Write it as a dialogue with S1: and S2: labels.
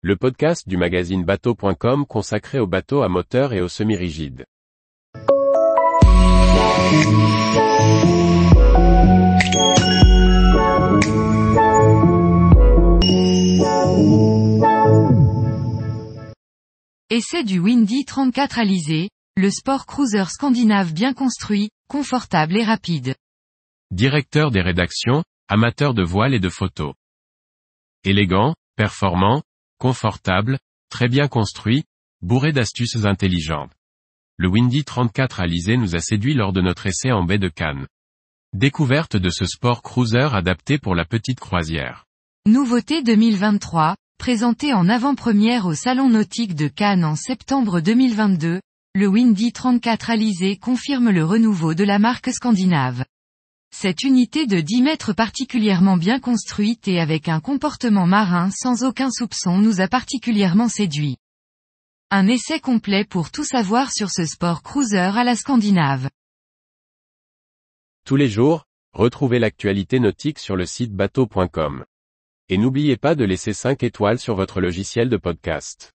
S1: le podcast du magazine bateau.com consacré aux bateaux à moteur et aux semi-rigides.
S2: Essai du Windy 34 Alizé, le sport cruiser scandinave bien construit, confortable et rapide.
S1: Directeur des rédactions, amateur de voile et de photos. Élégant, performant, confortable, très bien construit, bourré d'astuces intelligentes. Le Windy 34 Alizé nous a séduit lors de notre essai en baie de Cannes. Découverte de ce sport cruiser adapté pour la petite croisière.
S2: Nouveauté 2023, présenté en avant-première au Salon Nautique de Cannes en septembre 2022, le Windy 34 Alizé confirme le renouveau de la marque scandinave. Cette unité de 10 mètres particulièrement bien construite et avec un comportement marin sans aucun soupçon nous a particulièrement séduit. Un essai complet pour tout savoir sur ce sport cruiser à la scandinave.
S1: Tous les jours, retrouvez l'actualité nautique sur le site bateau.com. Et n'oubliez pas de laisser 5 étoiles sur votre logiciel de podcast.